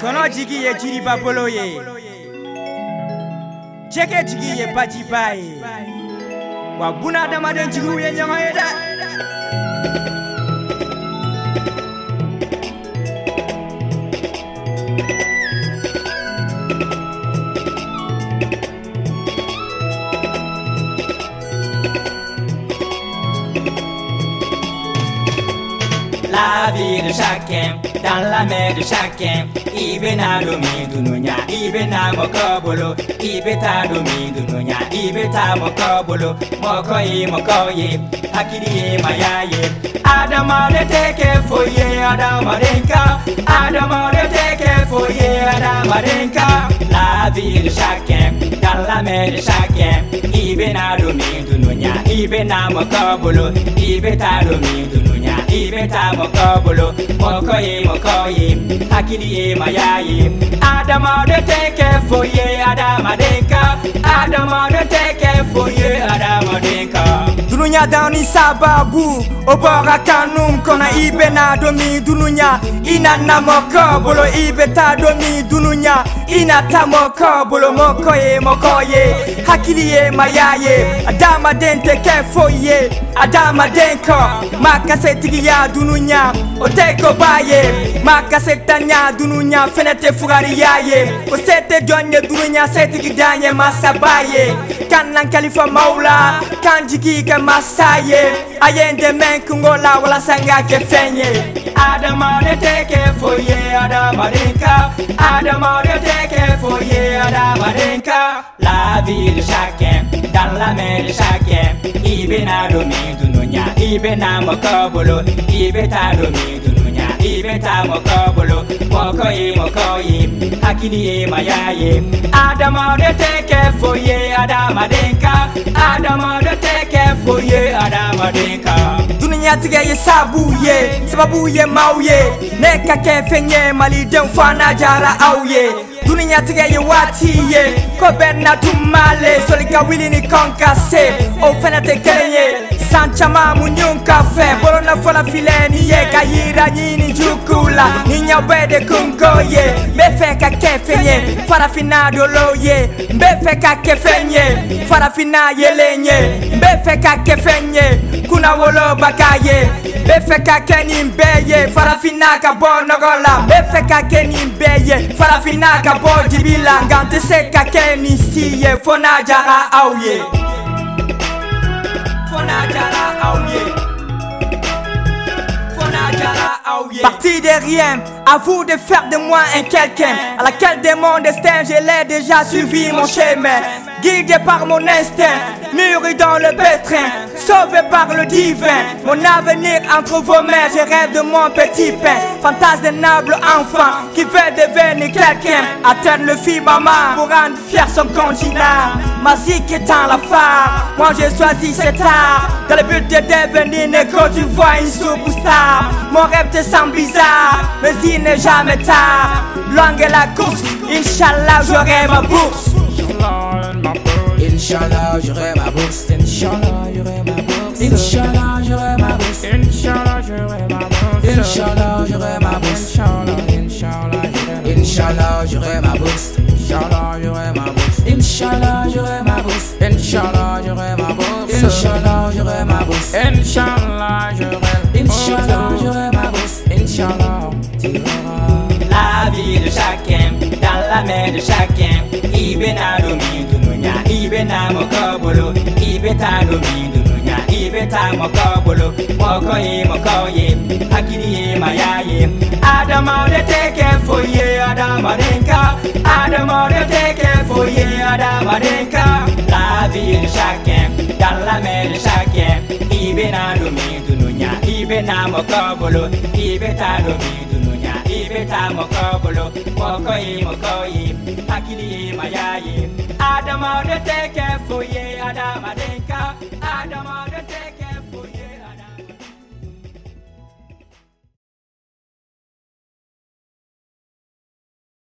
kɔnɔ jigi ye jiriba bolo ye. Jɛgɛ jigi ye bajiba ye. Wa buna adamaden jigiw ye ɲɔgɔn ye dɛ La vie de chacun, dans la main de chacun. Ibena domi dununya, ibena mokobolo, ibeta domi dununya, ibeta mokobolo, mokoyi mokoyi, hakiri mayaye. Adama de teke foye, adama denka, adama de teke foye, adama denka. La vie de chacun, dans la main de chacun. Ibena domi dununya, ibena mokobolo, ibeta domi dununya, ibeta mokobolo, mokoyi mokoyi, hakiri mayaye. Adama de teke foye, adama denka, adama de teke foye, adama denka. dunuya dani sababu o bɔra kanum kɔnɔ i bena domi dunuya i na namɔ kɔ bolo i be taa domi dunuya i na ta mɔkɔ bolo mɔkɔ ye mɔkɔ ye. Hakili ye maya ye. Adamaden tɛ kɛ foyi ye. Adamaden kɔ ma kase tigiya dunuya o tɛ koba ye ma kase tanya dunuya fɛnɛ tɛ fugariya ye. O se tɛ jɔn ye dunuya setigi dan ye masaba ye kan nan kalifa maula. Kan jigi kɛ masa ye. A ye la walasa n ka kɛ fɛn ye Adama de teke foye, adama denka, adama de chacun, foyer à Dabadenka. La vie de chacun, dans la main de chacun. Ibena Domidununya, Ibena Mokobolo, Ibeta Domidununya, Ibeta Mokobolo, Mokoye Mokoye, Hakili e Mayaye. Adama de teke, foyer à Dabadenka. Adama de teke, foyer à ye sabuye, mauye. Neka kefenye, malidenfa na jara auye. dunia tigɛyewatiye ko bɛ na dumale solikawili ni kɔnkase o fɛnɛ tɛ kelen ye san caman muɲun ka fɛ bolona fɔlɔ filɛ ni ye ka yira ɲini juguw la ni ɲaw bɛɛ de kungo ye n bɛ fɛ ka kɛ fɛn ye farafinna dolo ye n bɛ fɛ ka kɛ fɛn ye farafinna yelen ye n bɛ fɛ ka kɛ fɛn ye kunna wolobaga ye n bɛ fɛ ka kɛ nin bɛɛ ye farafinna ka bɔ nɔgɔ la n bɛ fɛ ka kɛ nin bɛɛ ye farafinna ka bɔ dibi la nka n tɛ se ka kɛ nin si ye fo n'a jara aw ye Parti de rien, à vous de faire de moi un quelqu'un. À laquelle de mon destin, je l'ai déjà suivi mon chemin. Guidé par mon instinct, mûri dans le pétrin. Sauvé par le divin, mon avenir entre vos mains Je rêve de mon petit pain, fantasme d'un noble enfant Qui veut devenir quelqu'un, atteindre le firmament Pour rendre fier son continent. Ma zik étant la phare, moi j'ai choisi cet art. Dans le but de devenir négro, tu vois une superstar. Mon rêve te semble bizarre, mais il n'est jamais tard Longue est la course, Inch'Allah j'aurai ma bourse Inch'Allah, j'aurai ma bourse. Inch'Allah, j'aurai ma bourse. Inch'Allah, j'aurai ma bourse. Inch'Allah, j'aurai ma bourse. Inch'Allah, j'aurai ma bourse. Inch'Allah, j'aurai ma bourse. Inch'Allah, j'aurai ma bourse. Inch'Allah, j'aurai ma bourse. Inch'Allah, j'aurai ma bourse. Inch'Allah, j'aurai ma bourse. Inch'Allah, j'aurai める車検イベなるミンドムニャイベなもこぼろイベたるミンドムニャイベたもこぼろもこいもこいあきりまやいアダマで take it for you アダマリンカアダマで take it for you アダマリンカラビル車検ダラメル車検イベなるミンドムニャイベなもこぼろイベたるミンドムニャ beta mokobolo moko yi moko yi akili yi maya yi adama de teke foye adama denka